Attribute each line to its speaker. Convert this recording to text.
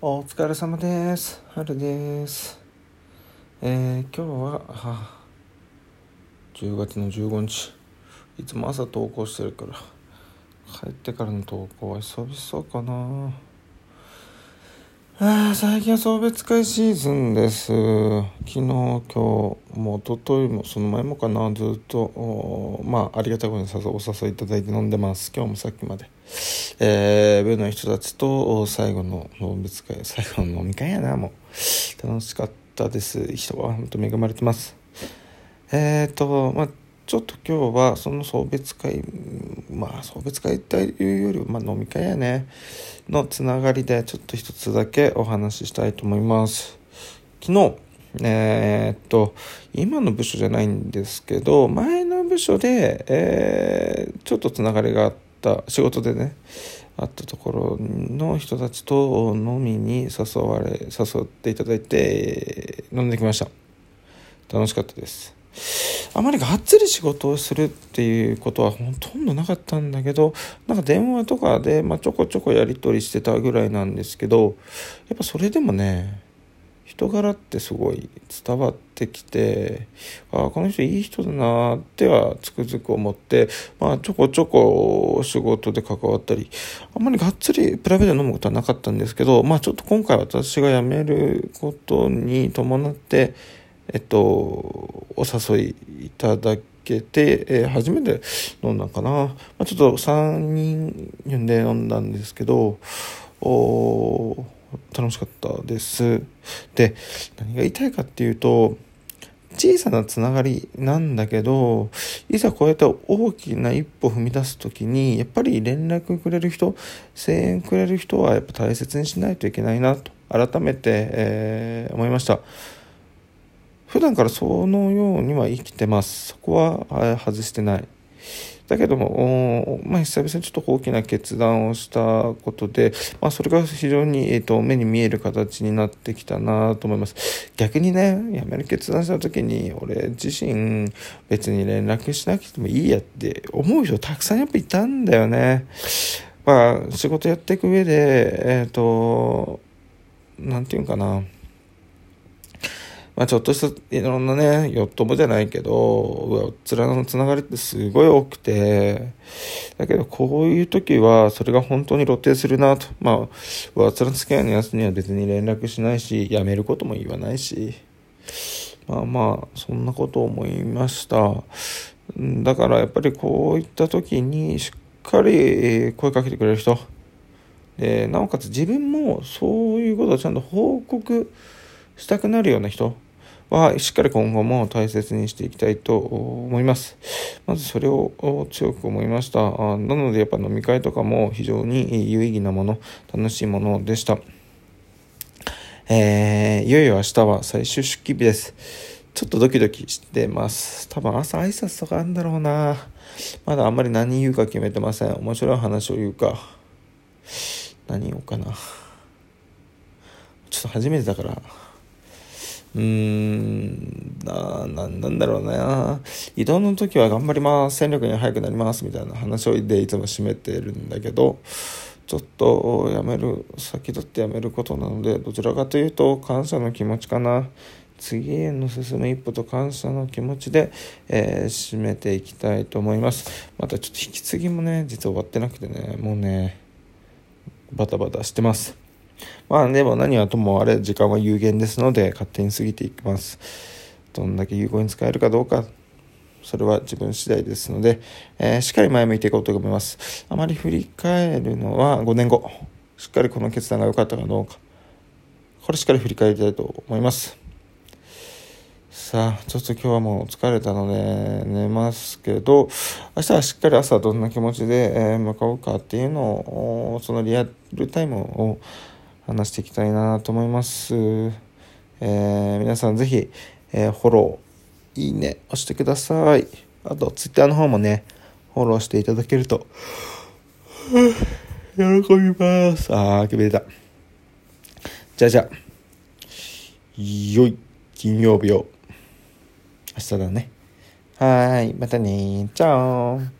Speaker 1: お疲れ様です。春です。えー、今日は、はあ、10月の15日。いつも朝投稿してるから、帰ってからの投稿は久々かな。あー最近は送別会シーズンです。昨日、今日、もう一昨日もその前もかな、ずっと、まあ、ありがたいことにお誘いいただいて飲んでます。今日もさっきまで。えー、部の人たちと最後の送別会、最後の飲み会やな、もう。楽しかったです。人は本当恵まれてます。えーと、まあちょっと今日はその送別会、まあ送別会っていうよりは、まあ飲み会やね、のつながりでちょっと一つだけお話ししたいと思います。昨日、えーっと、今の部署じゃないんですけど、前の部署で、えーちょっとつながりがあった、仕事でね、あったところの人たちと飲みに誘われ、誘っていただいて、飲んできました。楽しかったです。あまりがっつり仕事をするっていうことはほとんどなかったんだけど、なんか電話とかで、まあ、ちょこちょこやり取りしてたぐらいなんですけど、やっぱそれでもね、人柄ってすごい伝わってきて、ああ、この人いい人だなってはつくづく思って、まあちょこちょこ仕事で関わったり、あんまりがっつりプライベートで飲むことはなかったんですけど、まあちょっと今回私が辞めることに伴って、えっと、お誘いいただけて、えー初めて飲んだんかな。まあ、ちょっと3人呼んで飲んだんですけど、お楽しかったです。で、何が言いたいかっていうと、小さなつながりなんだけど、いざこうやって大きな一歩踏み出すときに、やっぱり連絡くれる人、声援くれる人はやっぱ大切にしないといけないなと、改めて、えー思いました。普段からそのようには生きてます。そこは外してない。だけども、まあ、久々にちょっと大きな決断をしたことで、まあ、それが非常に、えー、と目に見える形になってきたなと思います。逆にね、辞める決断した時に、俺自身別に連絡しなくてもいいやって思う人たくさんやっぱいたんだよね。まあ、仕事やっていく上で、えっ、と、なんていうんかな。まあ、ちょっとしたいろんなね、よっともじゃないけど、上っ面のつながりってすごい多くて、だけどこういう時はそれが本当に露呈するなと。まあ、上っ面付き合いのやつには別に連絡しないし、辞めることも言わないし、まあまあ、そんなことを思いました。だからやっぱりこういった時にしっかり声かけてくれる人、でなおかつ自分もそういうことをちゃんと報告したくなるような人はしっかり今後も大切にしていきたいと思います。まずそれを強く思いました。なのでやっぱ飲み会とかも非常に有意義なもの、楽しいものでした。えー、いよいよ明日は最終出勤日です。ちょっとドキドキしてます。多分朝挨拶とかあるんだろうな。まだあんまり何言うか決めてません。面白い話を言うか。何言おうかな。ちょっと初めてだから。うーんなななんだろうな。移動の時は頑張ります。戦力に早くなりますみたいな話をでいつも締めてるんだけどちょっとやめる先立ってやめることなのでどちらかというと感謝の気持ちかな。次への進む一歩と感謝の気持ちで、えー締めていきたいと思います。またちょっと引き継ぎもね実は終わってなくてねもうねバタバタしてます。まあでも何はともあれ時間は有限ですので勝手に過ぎていきます。どんだけ有効に使えるかどうか、それは自分次第ですので、えーしっかり前向いていこうと思います。あまり振り返るのは5年後、しっかりこの決断が良かったかどうか、これしっかり振り返りたいと思います。さあ、ちょっと今日はもう疲れたので寝ますけど、明日はしっかり朝どんな気持ちで、向かうかっていうのを、そのリアルタイムを話していきたいなと思います。えー皆さんぜひ、えーフォロー、いいね、押してください。あと、ツイッターの方もね、フォローしていただけると、喜びます。あー、決めた。じゃあじゃあ、よい、金曜日を。明日だね。はーい、またねチャオ